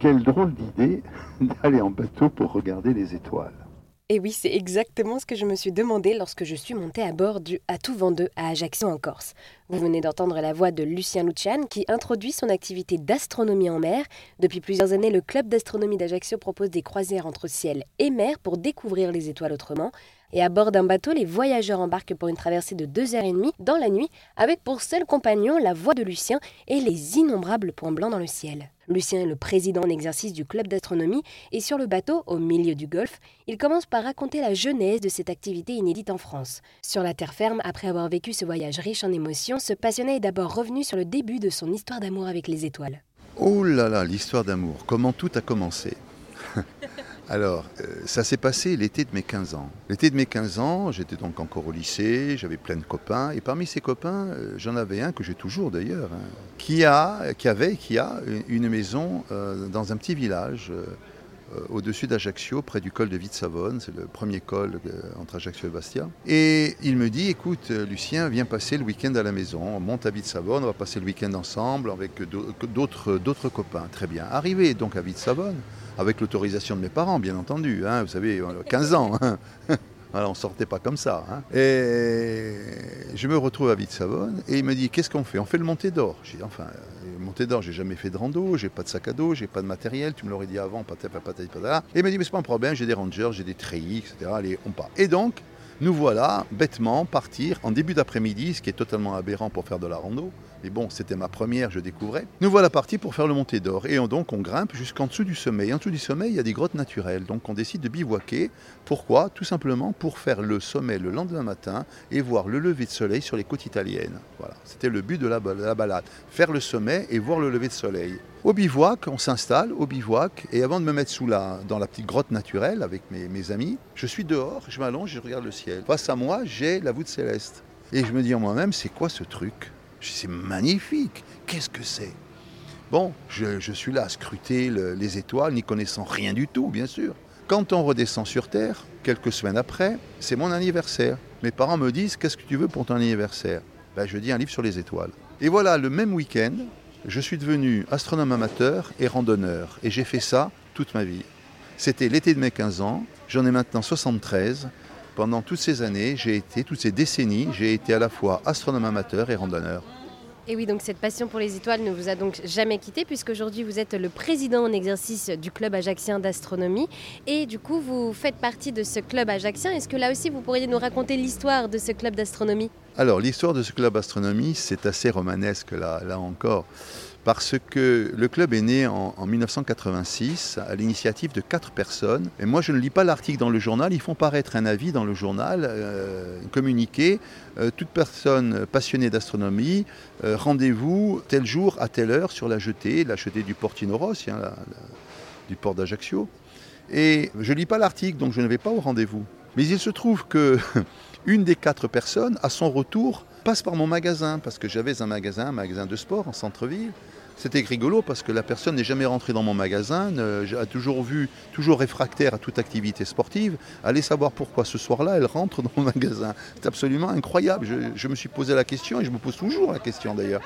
Quelle drôle d'idée d'aller en bateau pour regarder les étoiles. Et oui, c'est exactement ce que je me suis demandé lorsque je suis montée à bord du À tout 2 à Ajaccio en Corse. Vous venez d'entendre la voix de Lucien Lucian qui introduit son activité d'astronomie en mer. Depuis plusieurs années, le club d'astronomie d'Ajaccio propose des croisières entre ciel et mer pour découvrir les étoiles autrement. Et à bord d'un bateau, les voyageurs embarquent pour une traversée de 2h30 dans la nuit avec pour seul compagnon la voix de Lucien et les innombrables points blancs dans le ciel. Lucien est le président en exercice du club d'astronomie et sur le bateau, au milieu du golfe, il commence par raconter la genèse de cette activité inédite en France. Sur la terre ferme, après avoir vécu ce voyage riche en émotions, ce passionné est d'abord revenu sur le début de son histoire d'amour avec les étoiles. Oh là là, l'histoire d'amour, comment tout a commencé Alors, euh, ça s'est passé l'été de mes 15 ans. L'été de mes 15 ans, j'étais donc encore au lycée, j'avais plein de copains, et parmi ces copains, euh, j'en avais un que j'ai toujours d'ailleurs, hein, qui, a, qui avait, qui a une maison euh, dans un petit village au-dessus d'Ajaccio, près du col de Vite-Savonne, c'est le premier col entre Ajaccio et Bastia. Et il me dit, écoute Lucien, viens passer le week-end à la maison, on monte à Vite-Savonne, on va passer le week-end ensemble avec d'autres copains. Très bien. Arrivé donc à Vite-Savonne, avec l'autorisation de mes parents, bien entendu. Hein, vous savez, 15 ans. Hein. Voilà, on sortait pas comme ça. Hein. Et je me retrouve à Vite-Savonne et il me dit Qu'est-ce qu'on fait? On fait le montée d'or. J'ai dit Enfin, le montée d'or, j'ai jamais fait de rando, j'ai pas de sac à dos, j'ai pas de matériel, tu me l'aurais dit avant, patata, patata, patata. Et il m'a dit Mais c'est pas un problème, j'ai des rangers, j'ai des treillis, etc. Allez, on part. Et donc, nous voilà bêtement partir en début d'après-midi, ce qui est totalement aberrant pour faire de la rando. Mais bon, c'était ma première, je découvrais. Nous voilà partis pour faire le montée d'or. Et donc on grimpe jusqu'en dessous du sommet. en dessous du sommet, il y a des grottes naturelles. Donc on décide de bivouaquer. Pourquoi? Tout simplement pour faire le sommet le lendemain matin et voir le lever de soleil sur les côtes italiennes. Voilà, c'était le but de la, balade. Faire le sommet et voir le lever de soleil. Au bivouac, on s'installe au bivouac et avant de me mettre sous la, dans la petite grotte naturelle avec mes, mes amis, je suis dehors, je m'allonge, je regarde le ciel. Face à moi, j'ai la voûte céleste. Et je me dis en moi-même, c'est quoi ce truc? C'est magnifique, qu'est-ce que c'est? Bon, je, suis là à scruter les étoiles, n'y connaissant rien du tout, bien sûr. Quand on redescend sur Terre, quelques semaines après, c'est mon anniversaire. Mes parents me disent Qu'est-ce que tu veux pour ton anniversaire? Ben, Je dis un livre sur les étoiles. Et voilà, le même week-end, je suis devenu astronome amateur et randonneur. Et j'ai fait ça toute ma vie. C'était l'été de mes 15 ans, j'en ai maintenant 73. Pendant toutes ces années, j'ai été, toutes ces décennies, j'ai été à la fois astronome amateur et randonneur. Et oui, donc cette passion pour les étoiles ne vous a donc jamais quitté, puisqu'aujourd'hui vous êtes le président en exercice du club ajaxien d'astronomie. Et du coup, vous faites partie de ce club ajaxien. Est-ce que là aussi vous pourriez nous raconter l'histoire de ce club d'astronomie? Alors, l'histoire de ce club d'astronomie, c'est assez romanesque là, là encore parce que le club est né en, 1986 à l'initiative de quatre personnes. Et moi, je ne lis pas l'article dans le journal, ils font paraître un avis dans le journal, euh, communiqué. Euh, toute personne passionnée d'astronomie, euh, rendez-vous tel jour à telle heure sur la jetée, la jetée du Portino Rossi, hein, du port d'Ajaccio. Et je ne lis pas l'article, donc je ne vais pas au rendez-vous. Mais il se trouve que une des quatre personnes, à son retour, passe par mon magasin, parce que j'avais un magasin, un magasin de sport en centre-ville. C'était rigolo parce que la personne n'est jamais rentrée dans mon magasin, a toujours vu, toujours réfractaire à toute activité sportive. Allez savoir pourquoi ce soir-là, elle rentre dans mon magasin. C'est absolument incroyable. Je, me suis posé la question et je me pose toujours la question d'ailleurs.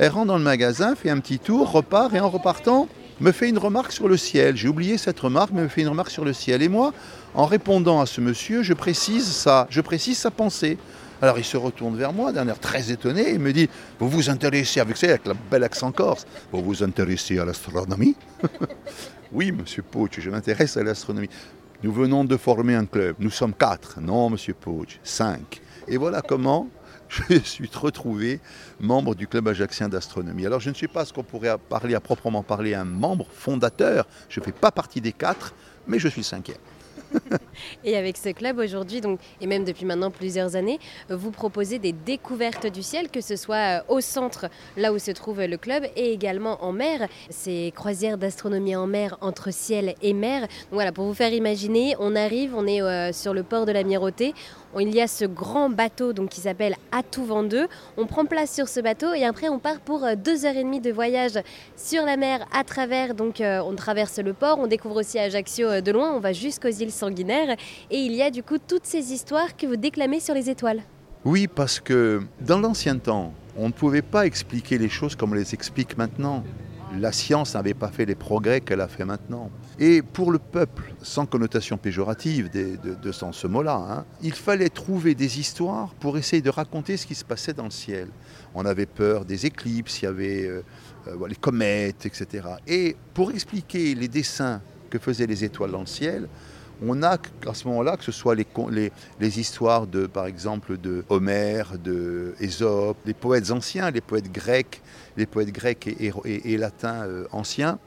Elle rentre dans le magasin, fait un petit tour, repart et en repartant, me fait une remarque sur le ciel. J'ai oublié cette remarque, mais me fait une remarque sur le ciel. Et moi, en répondant à ce monsieur, je précise ça, je précise sa pensée. Alors il se retourne vers moi d'un air très étonné et me dit Vous vous intéressez, avec ça, avec le bel accent corse, vous vous intéressez à l'astronomie Oui, monsieur Pouch, je m'intéresse à l'astronomie. Nous venons de former un club. Nous sommes quatre. Non, monsieur Pouch, cinq. Et voilà comment je suis retrouvé membre du club ajaxien d'astronomie. Alors je ne suis pas ce qu'on pourrait parler à proprement parler un membre fondateur. Je ne fais pas partie des quatre, mais je suis cinquième. et avec ce club aujourd'hui, et même depuis maintenant plusieurs années, vous proposez des découvertes du ciel, que ce soit euh, au centre, là où se trouve le club, et également en mer. Ces croisières d'astronomie en mer entre ciel et mer. Voilà, pour vous faire imaginer, on arrive, on est euh, sur le port de l'Amirauté, il y a ce grand bateau donc, qui s'appelle Atout Vendeux. On prend place sur ce bateau et après on part pour euh, deux heures et demie de voyage sur la mer à travers. Donc on traverse le port, on découvre aussi Ajaccio de loin, on va jusqu'aux îles sanguinaire. Et il y a du coup toutes ces histoires que vous déclamez sur les étoiles. Oui, parce que dans l'ancien temps, on ne pouvait pas expliquer les choses comme on les explique maintenant. La science n'avait pas fait les progrès qu'elle a fait maintenant. Et pour le peuple, sans connotation péjorative de, de, ce mot-là, hein, il fallait trouver des histoires pour essayer de raconter ce qui se passait dans le ciel. On avait peur des éclipses, il y avait euh, euh, les comètes, etc. Et pour expliquer les dessins que faisaient les étoiles dans le ciel, on a à ce moment-là, que ce soit les, histoires de, par exemple, de Homère, de les poètes anciens, les poètes grecs, les poètes grecs et, latins euh, anciens,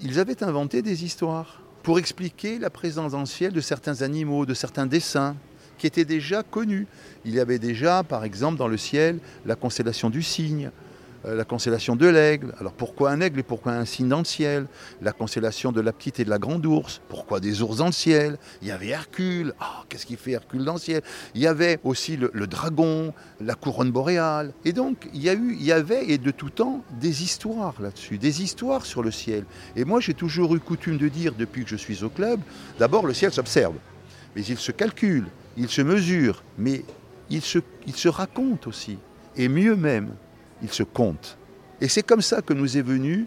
ils avaient inventé des histoires pour expliquer la présence dans le ciel de certains animaux, de certains dessins qui étaient déjà connus. Il y avait déjà, par exemple, dans le ciel, la constellation du cygne, la constellation de l'aigle. Alors pourquoi un aigle et pourquoi un cygne dans le ciel? La constellation de la petite et de la grande ours. Pourquoi des ours dans le ciel? Il y avait Hercule. Ah, qu'est-ce qu'il fait Hercule dans le ciel? Il y avait aussi le, dragon, la couronne boréale. Et donc il y a eu, il y avait et de tout temps des histoires là-dessus, des histoires sur le ciel. Et moi j'ai toujours eu coutume de dire depuis que je suis au club, d'abord le ciel s'observe, mais il se calcule, il se mesure, mais il se, il se raconte aussi. Et mieux même, il se compte. Et c'est comme ça que nous est venue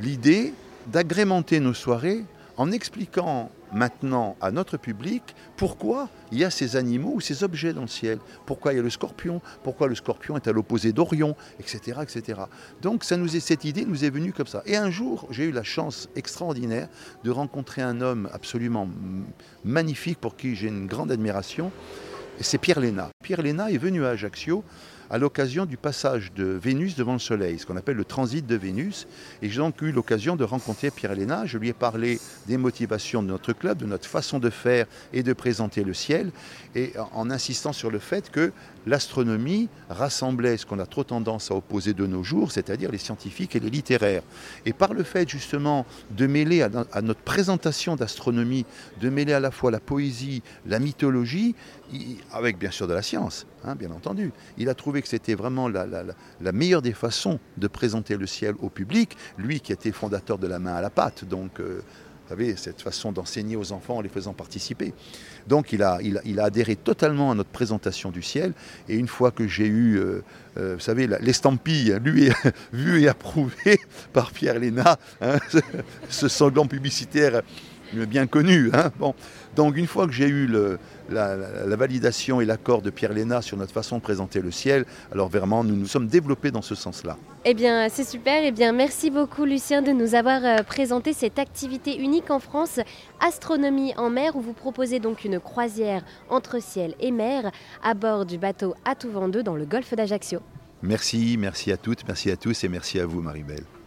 l'idée d'agrémenter nos soirées en expliquant maintenant à notre public pourquoi il y a ces animaux ou ces objets dans le ciel, pourquoi il y a le scorpion, pourquoi le scorpion est à l'opposé d'Orion, etc., etc. Donc ça nous est, cette idée nous est venue comme ça. Et un jour, j'ai eu la chance extraordinaire de rencontrer un homme absolument magnifique pour qui j'ai une grande admiration, c'est Pierre Léna. Pierre Léna est venu à Ajaccio à l'occasion du passage de Vénus devant le Soleil, ce qu'on appelle le transit de Vénus. Et j'ai donc eu l'occasion de rencontrer Pierre Léna. Je lui ai parlé des motivations de notre club, de notre façon de faire et de présenter le ciel, et en insistant sur le fait que l'astronomie rassemblait ce qu'on a trop tendance à opposer de nos jours, c'est-à-dire les scientifiques et les littéraires. Et par le fait justement de mêler à, notre présentation d'astronomie, de mêler à la fois la poésie, la mythologie, avec bien sûr de la science, hein, bien entendu, il a trouvé que c'était vraiment la, meilleure des façons de présenter le ciel au public, lui qui était fondateur de la main à la pâte, donc... Euh, vous savez, cette façon d'enseigner aux enfants en les faisant participer. Donc il a, il, a, adhéré totalement à notre présentation du ciel. Et une fois que j'ai eu, euh, euh, vous savez, l'estampille lui vu et approuvé par Pierre Léna, hein, ce sanglant publicitaire bien connu. Hein. bon. Donc une fois que j'ai eu la, validation et l'accord de Pierre Léna sur notre façon de présenter le ciel, alors vraiment nous nous sommes développés dans ce sens-là. Eh bien c'est super, eh bien merci beaucoup Lucien de nous avoir euh, présenté cette activité unique en France, Astronomie en mer, où vous proposez donc une croisière entre ciel et mer à bord du bateau À tout vent 2 dans le golfe d'Ajaccio. Merci, merci à toutes, merci à tous et merci à vous Marie-Belle.